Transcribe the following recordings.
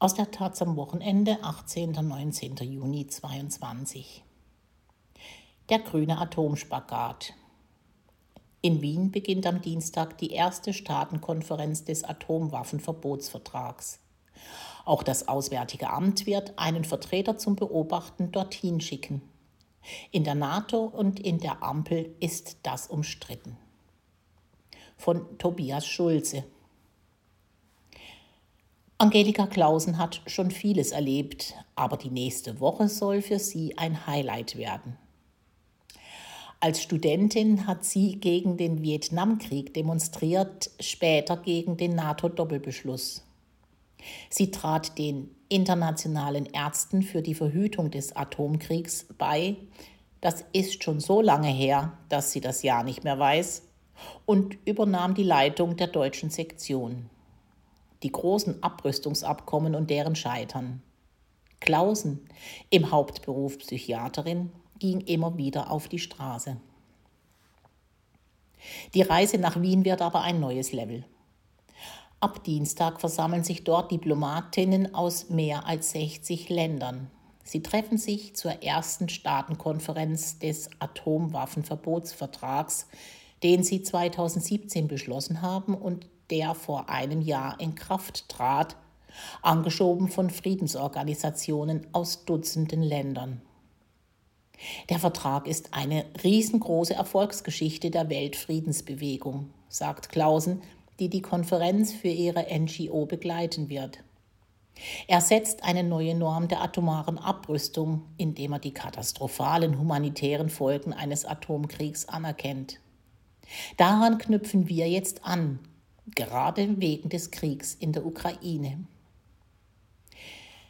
Aus der Taz am Wochenende, 18. und 19. Juni 2022. Der grüne Atomspagat. In Wien beginnt am Dienstag die erste Staatenkonferenz des Atomwaffenverbotsvertrags. Auch das Auswärtige Amt wird einen Vertreter zum Beobachten dorthin schicken. In der NATO und in der Ampel ist das umstritten. Von Tobias Schulze. Angelika Clausen hat schon vieles erlebt, aber die nächste Woche soll für sie ein Highlight werden. Als Studentin hat sie gegen den Vietnamkrieg demonstriert, später gegen den NATO-Doppelbeschluss. Sie trat den internationalen Ärzten für die Verhütung des Atomkriegs bei. Das ist schon so lange her, dass sie das Jahr nicht mehr weiß und übernahm die Leitung der deutschen Sektion. Die großen Abrüstungsabkommen und deren Scheitern. Klausen, im Hauptberuf Psychiaterin, ging immer wieder auf die Straße. Die Reise nach Wien wird aber ein neues Level. Ab Dienstag versammeln sich dort Diplomatinnen aus mehr als 60 Ländern. Sie treffen sich zur ersten Staatenkonferenz des Atomwaffenverbotsvertrags, den sie 2017 beschlossen haben und der vor einem Jahr in Kraft trat, angeschoben von Friedensorganisationen aus Dutzenden Ländern. Der Vertrag ist eine riesengroße Erfolgsgeschichte der Weltfriedensbewegung, sagt Clausen, die die Konferenz für ihre NGO begleiten wird. Er setzt eine neue Norm der atomaren Abrüstung, indem er die katastrophalen humanitären Folgen eines Atomkriegs anerkennt. Daran knüpfen wir jetzt an, gerade wegen des Kriegs in der Ukraine.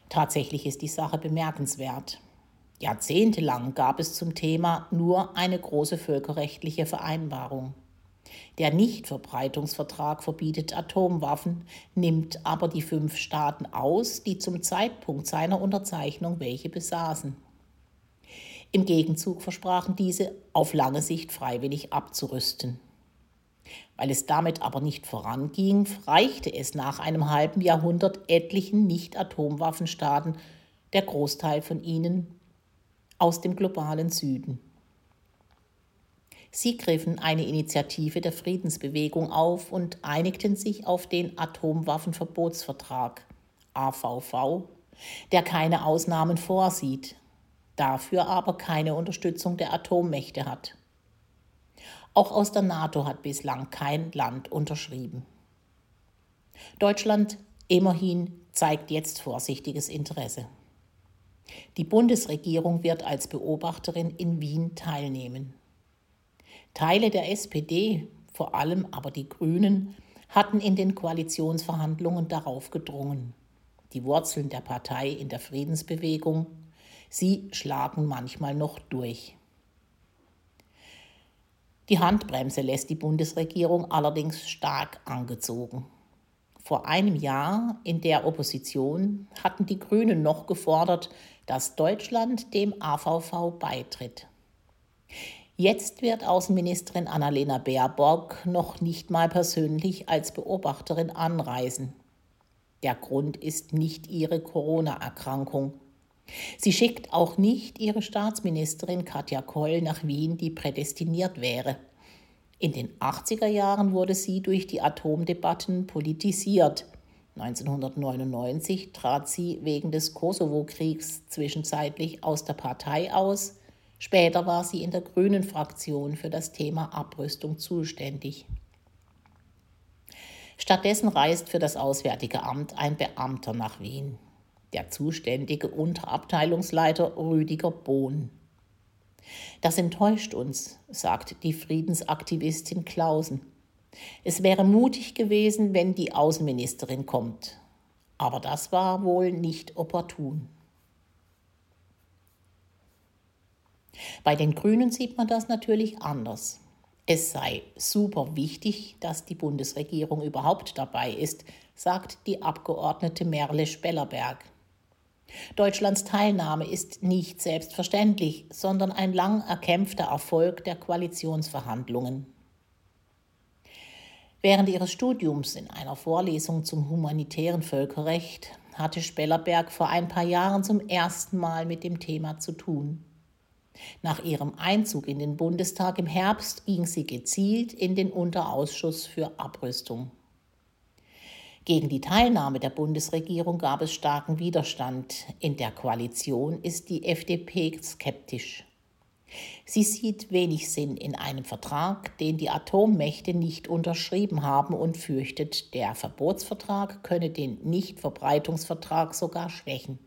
Tatsächlich ist die Sache bemerkenswert. Jahrzehntelang gab es zum Thema nur eine große völkerrechtliche Vereinbarung. Der Nichtverbreitungsvertrag verbietet Atomwaffen, nimmt aber die fünf Staaten aus, die zum Zeitpunkt seiner Unterzeichnung welche besaßen. Im Gegenzug versprachen diese, auf lange Sicht freiwillig abzurüsten. Weil es damit aber nicht voranging, reichte es nach einem halben Jahrhundert etlichen Nicht-Atomwaffenstaaten, der Großteil von ihnen aus dem globalen Süden. Sie griffen eine Initiative der Friedensbewegung auf und einigten sich auf den Atomwaffenverbotsvertrag AVV, der keine Ausnahmen vorsieht, dafür aber keine Unterstützung der Atommächte hat. Auch aus der NATO hat bislang kein Land unterschrieben. Deutschland immerhin zeigt jetzt vorsichtiges Interesse. Die Bundesregierung wird als Beobachterin in Wien teilnehmen. Teile der SPD, vor allem aber die Grünen, hatten in den Koalitionsverhandlungen darauf gedrungen. Die Wurzeln der Partei in der Friedensbewegung, sie schlagen manchmal noch durch. Die Handbremse lässt die Bundesregierung allerdings stark angezogen. Vor einem Jahr in der Opposition hatten die Grünen noch gefordert, dass Deutschland dem AVV beitritt. Jetzt wird Außenministerin Annalena Baerbock noch nicht mal persönlich als Beobachterin anreisen. Der Grund ist nicht ihre Corona-Erkrankung. Sie schickt auch nicht ihre Staatsministerin Katja Koll nach Wien, die prädestiniert wäre. In den 80er Jahren wurde sie durch die Atomdebatten politisiert. 1999 trat sie wegen des Kosovo-Kriegs zwischenzeitlich aus der Partei aus. Später war sie in der Grünen Fraktion für das Thema Abrüstung zuständig. Stattdessen reist für das Auswärtige Amt ein Beamter nach Wien, der zuständige Unterabteilungsleiter Rüdiger Bohn. Das enttäuscht uns, sagt die Friedensaktivistin Klausen. Es wäre mutig gewesen, wenn die Außenministerin kommt. Aber das war wohl nicht opportun. Bei den Grünen sieht man das natürlich anders. Es sei super wichtig, dass die Bundesregierung überhaupt dabei ist, sagt die Abgeordnete Merle Spellerberg. Deutschlands Teilnahme ist nicht selbstverständlich, sondern ein lang erkämpfter Erfolg der Koalitionsverhandlungen. Während ihres Studiums in einer Vorlesung zum humanitären Völkerrecht hatte Spellerberg vor ein paar Jahren zum ersten Mal mit dem Thema zu tun. Nach ihrem Einzug in den Bundestag im Herbst ging sie gezielt in den Unterausschuss für Abrüstung. Gegen die Teilnahme der Bundesregierung gab es starken Widerstand. In der Koalition ist die FDP skeptisch. Sie sieht wenig Sinn in einem Vertrag, den die Atommächte nicht unterschrieben haben und fürchtet, der Verbotsvertrag könne den Nichtverbreitungsvertrag sogar schwächen.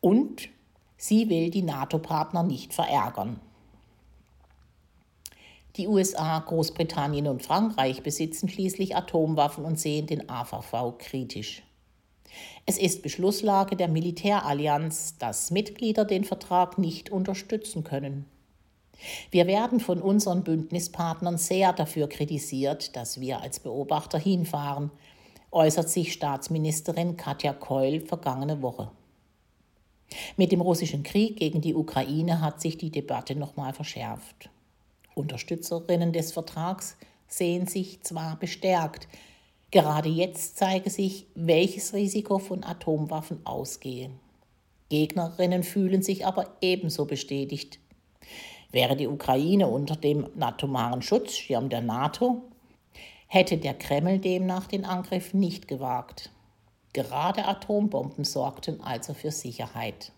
Und sie will die NATO-Partner nicht verärgern. Die USA, Großbritannien und Frankreich besitzen schließlich Atomwaffen und sehen den AVV kritisch. Es ist Beschlusslage der Militärallianz, dass Mitglieder den Vertrag nicht unterstützen können. Wir werden von unseren Bündnispartnern sehr dafür kritisiert, dass wir als Beobachter hinfahren, äußert sich Staatsministerin Katja Keul vergangene Woche. Mit dem russischen Krieg gegen die Ukraine hat sich die Debatte nochmal verschärft. Unterstützerinnen des Vertrags sehen sich zwar bestärkt, gerade jetzt zeige sich, welches Risiko von Atomwaffen ausgehe. Gegnerinnen fühlen sich aber ebenso bestätigt. Wäre die Ukraine unter dem atomaren Schutzschirm der NATO, hätte der Kreml demnach den Angriff nicht gewagt. Gerade Atombomben sorgten also für Sicherheit.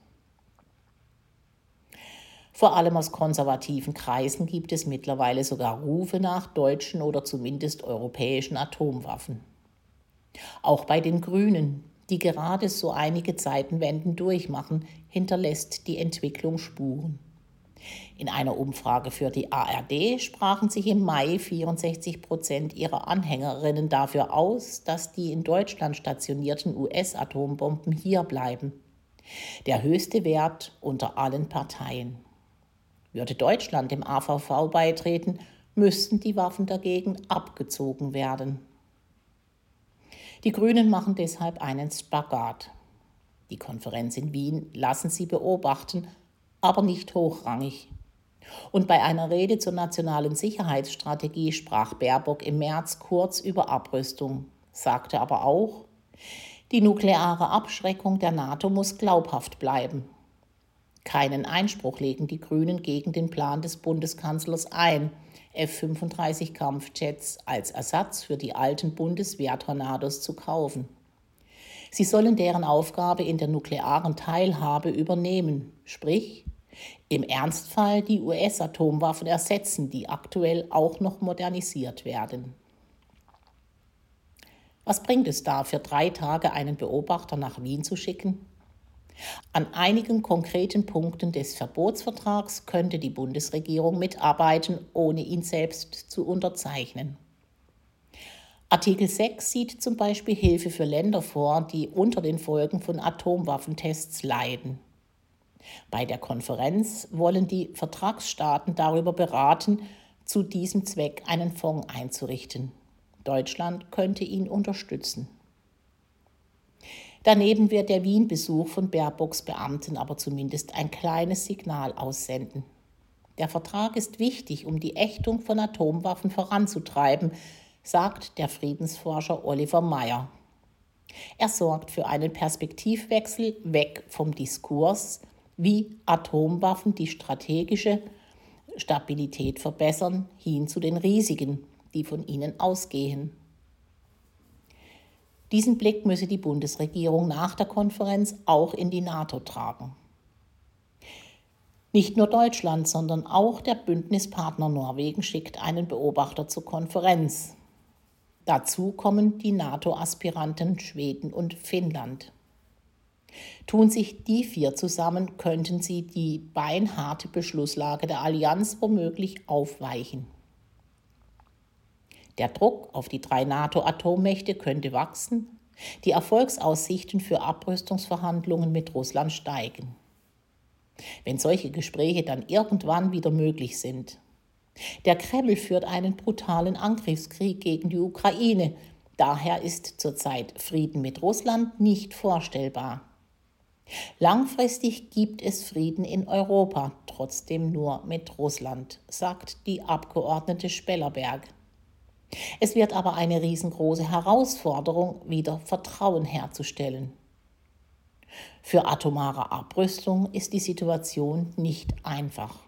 Vor allem aus konservativen Kreisen gibt es mittlerweile sogar Rufe nach deutschen oder zumindest europäischen Atomwaffen. Auch bei den Grünen, die gerade so einige Zeitenwenden durchmachen, hinterlässt die Entwicklung Spuren. In einer Umfrage für die ARD sprachen sich im Mai 64 Prozent ihrer Anhängerinnen dafür aus, dass die in Deutschland stationierten US-Atombomben hier bleiben. Der höchste Wert unter allen Parteien. Würde Deutschland dem AVV beitreten, müssten die Waffen dagegen abgezogen werden. Die Grünen machen deshalb einen Spagat. Die Konferenz in Wien lassen sie beobachten, aber nicht hochrangig. Und bei einer Rede zur nationalen Sicherheitsstrategie sprach Baerbock im März kurz über Abrüstung, sagte aber auch, die nukleare Abschreckung der NATO muss glaubhaft bleiben. Keinen Einspruch legen die Grünen gegen den Plan des Bundeskanzlers ein, F-35 Kampfjets als Ersatz für die alten Bundeswehrtornados zu kaufen. Sie sollen deren Aufgabe in der nuklearen Teilhabe übernehmen, sprich im Ernstfall die US-Atomwaffen ersetzen, die aktuell auch noch modernisiert werden. Was bringt es da, für drei Tage einen Beobachter nach Wien zu schicken? An einigen konkreten Punkten des Verbotsvertrags könnte die Bundesregierung mitarbeiten, ohne ihn selbst zu unterzeichnen. Artikel 6 sieht zum Beispiel Hilfe für Länder vor, die unter den Folgen von Atomwaffentests leiden. Bei der Konferenz wollen die Vertragsstaaten darüber beraten, zu diesem Zweck einen Fonds einzurichten. Deutschland könnte ihn unterstützen. Daneben wird der Wien-Besuch von Baerbocks Beamten aber zumindest ein kleines Signal aussenden. Der Vertrag ist wichtig, um die Ächtung von Atomwaffen voranzutreiben, sagt der Friedensforscher Oliver Meyer. Er sorgt für einen Perspektivwechsel weg vom Diskurs, wie Atomwaffen die strategische Stabilität verbessern, hin zu den Risiken, die von ihnen ausgehen. Diesen Blick müsse die Bundesregierung nach der Konferenz auch in die NATO tragen. Nicht nur Deutschland, sondern auch der Bündnispartner Norwegen schickt einen Beobachter zur Konferenz. Dazu kommen die NATO-Aspiranten Schweden und Finnland. Tun sich die vier zusammen, könnten sie die beinharte Beschlusslage der Allianz womöglich aufweichen. Der Druck auf die drei NATO-Atommächte könnte wachsen, die Erfolgsaussichten für Abrüstungsverhandlungen mit Russland steigen. Wenn solche Gespräche dann irgendwann wieder möglich sind. Der Kreml führt einen brutalen Angriffskrieg gegen die Ukraine, daher ist zurzeit Frieden mit Russland nicht vorstellbar. Langfristig gibt es Frieden in Europa, trotzdem nur mit Russland, sagt die Abgeordnete Spellerberg. Es wird aber eine riesengroße Herausforderung, wieder Vertrauen herzustellen. Für atomare Abrüstung ist die Situation nicht einfach.